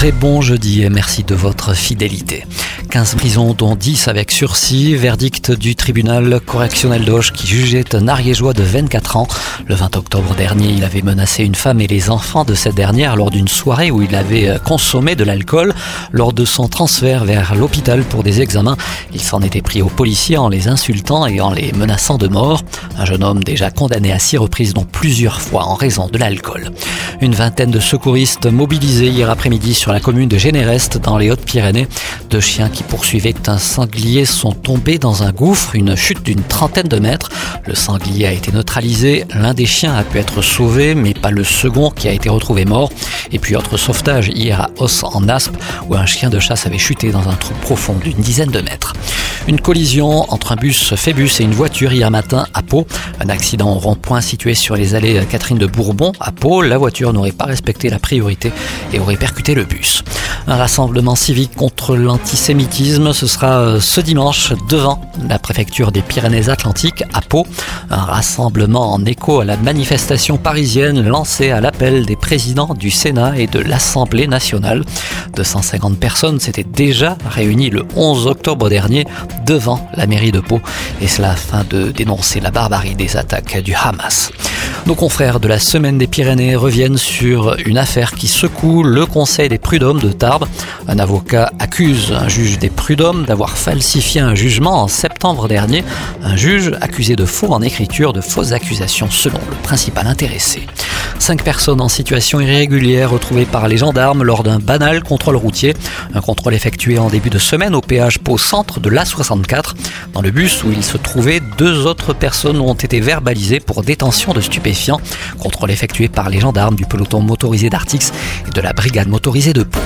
Très bon jeudi et merci de votre fidélité. 15 prisons dont 10 avec sursis, verdict du tribunal correctionnel d'Auch qui jugeait un ariégeois de 24 ans. Le 20 octobre dernier, il avait menacé une femme et les enfants de cette dernière lors d'une soirée où il avait euh, consommé de l'alcool. Lors de son transfert vers l'hôpital pour des examens, il s'en était pris aux policiers en les insultant et en les menaçant de mort. Un jeune homme déjà condamné à six reprises dont plusieurs fois en raison de l'alcool. Une vingtaine de secouristes mobilisés hier après-midi sur la commune de Généreste dans les Hautes-Pyrénées. Deux chiens qui poursuivaient un sanglier sont tombés dans un gouffre, une chute d'une trentaine de mètres. Le sanglier a été neutralisé, l'un des chiens a pu être sauvé, mais pas le second qui a été retrouvé mort. Et puis autre sauvetage hier à Os en Aspe, où un chien de chasse avait chuté dans un trou profond d'une dizaine de mètres. Une collision entre un bus Phébus et une voiture hier matin à Pau. Un accident au rond-point situé sur les allées Catherine de Bourbon à Pau. La voiture n'aurait pas respecté la priorité et aurait percuté le bus. Un rassemblement civique contre l'antisémitisme, ce sera euh, ce dimanche devant la préfecture des Pyrénées-Atlantiques à Pau. Un rassemblement en écho à la manifestation parisienne lancée à l'appel des présidents du Sénat et de l'Assemblée nationale. 250 personnes s'étaient déjà réunies le 11 octobre dernier devant la mairie de Pau et cela afin de dénoncer la barbarie des attaques du Hamas. Nos confrères de la Semaine des Pyrénées reviennent sur une affaire qui secoue le Conseil des prud'hommes de Tarbes. Un avocat accuse un juge des prud'hommes d'avoir falsifié un jugement en septembre dernier. Un juge accusé de faux en écriture, de fausses accusations selon le principal intéressé. Cinq personnes en situation irrégulière retrouvées par les gendarmes lors d'un banal contrôle routier. Un contrôle effectué en début de semaine au péage Pau Centre de l'A64. Dans le bus où il se trouvait, deux autres personnes ont été verbalisées pour détention de stupéfiants. Contrôle effectué par les gendarmes du peloton motorisé d'Artix et de la brigade motorisée de Pau.